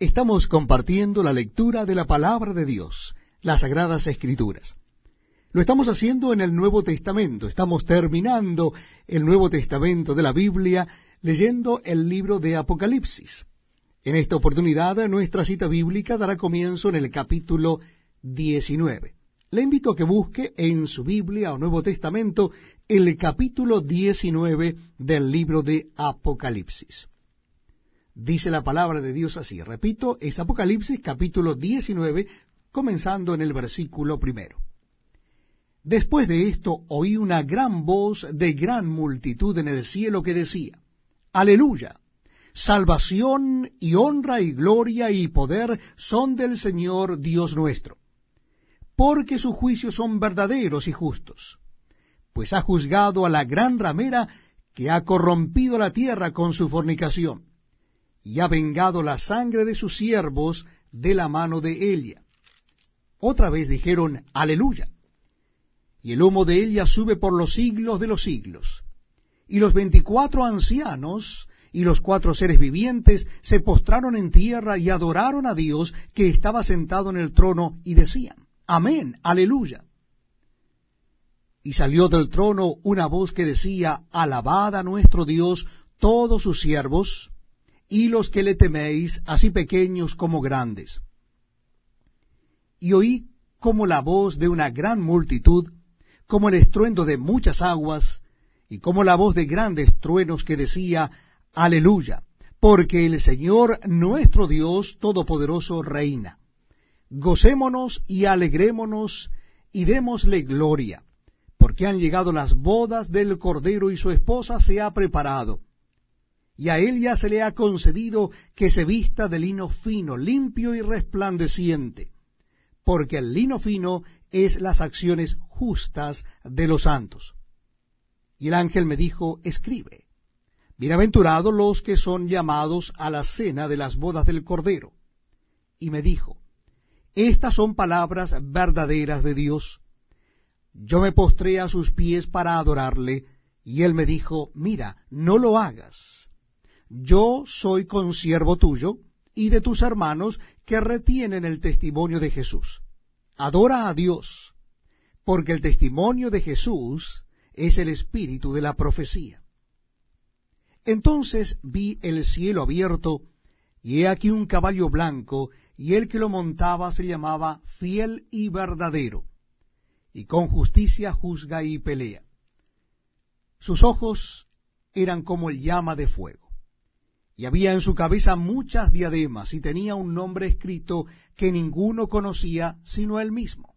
Estamos compartiendo la lectura de la palabra de Dios, las Sagradas Escrituras. Lo estamos haciendo en el Nuevo Testamento. Estamos terminando el Nuevo Testamento de la Biblia leyendo el libro de Apocalipsis. En esta oportunidad nuestra cita bíblica dará comienzo en el capítulo 19. Le invito a que busque en su Biblia o Nuevo Testamento el capítulo 19 del libro de Apocalipsis. Dice la palabra de Dios así, repito, es Apocalipsis capítulo 19, comenzando en el versículo primero. Después de esto oí una gran voz de gran multitud en el cielo que decía, Aleluya, salvación y honra y gloria y poder son del Señor Dios nuestro, porque sus juicios son verdaderos y justos, pues ha juzgado a la gran ramera que ha corrompido la tierra con su fornicación y ha vengado la sangre de sus siervos de la mano de Elia. Otra vez dijeron, Aleluya. Y el humo de Elia sube por los siglos de los siglos. Y los veinticuatro ancianos y los cuatro seres vivientes se postraron en tierra y adoraron a Dios que estaba sentado en el trono y decían, Amén, aleluya. Y salió del trono una voz que decía, Alabad a nuestro Dios todos sus siervos, y los que le teméis, así pequeños como grandes. Y oí como la voz de una gran multitud, como el estruendo de muchas aguas, y como la voz de grandes truenos que decía, Aleluya, porque el Señor nuestro Dios Todopoderoso reina. Gocémonos y alegrémonos y démosle gloria, porque han llegado las bodas del Cordero y su esposa se ha preparado y a él ya se le ha concedido que se vista de lino fino, limpio y resplandeciente, porque el lino fino es las acciones justas de los santos. Y el ángel me dijo, escribe, bienaventurados los que son llamados a la cena de las bodas del Cordero. Y me dijo, estas son palabras verdaderas de Dios. Yo me postré a sus pies para adorarle, y él me dijo, mira, no lo hagas yo soy consiervo tuyo y de tus hermanos que retienen el testimonio de Jesús. Adora a Dios, porque el testimonio de Jesús es el espíritu de la profecía. Entonces vi el cielo abierto, y he aquí un caballo blanco, y el que lo montaba se llamaba fiel y verdadero, y con justicia juzga y pelea. Sus ojos eran como el llama de fuego y había en su cabeza muchas diademas, y tenía un nombre escrito que ninguno conocía sino él mismo.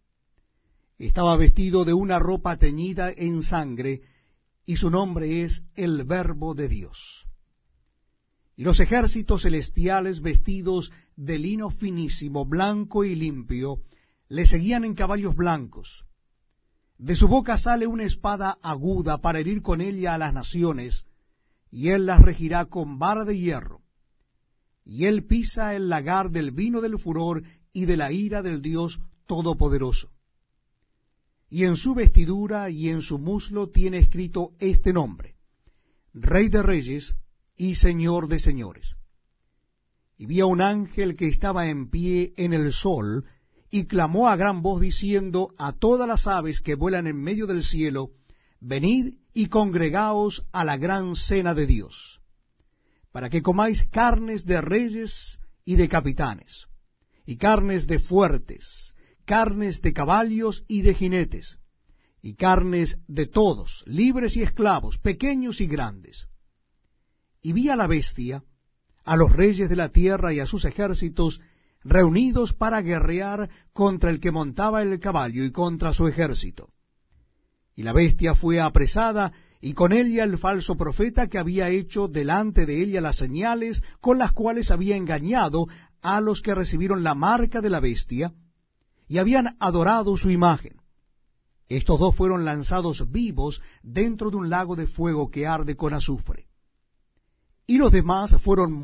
Estaba vestido de una ropa teñida en sangre, y su nombre es el Verbo de Dios. Y los ejércitos celestiales vestidos de lino finísimo, blanco y limpio, le seguían en caballos blancos. De su boca sale una espada aguda para herir con ella a las naciones, y él las regirá con vara de hierro. Y él pisa el lagar del vino del furor y de la ira del Dios Todopoderoso. Y en su vestidura y en su muslo tiene escrito este nombre, Rey de Reyes y Señor de Señores. Y vi a un ángel que estaba en pie en el sol, y clamó a gran voz diciendo a todas las aves que vuelan en medio del cielo, Venid y congregaos a la gran cena de Dios, para que comáis carnes de reyes y de capitanes, y carnes de fuertes, carnes de caballos y de jinetes, y carnes de todos, libres y esclavos, pequeños y grandes. Y vi a la bestia, a los reyes de la tierra y a sus ejércitos, reunidos para guerrear contra el que montaba el caballo y contra su ejército y la bestia fue apresada, y con ella el falso profeta que había hecho delante de ella las señales con las cuales había engañado a los que recibieron la marca de la bestia, y habían adorado su imagen. Estos dos fueron lanzados vivos dentro de un lago de fuego que arde con azufre. Y los demás fueron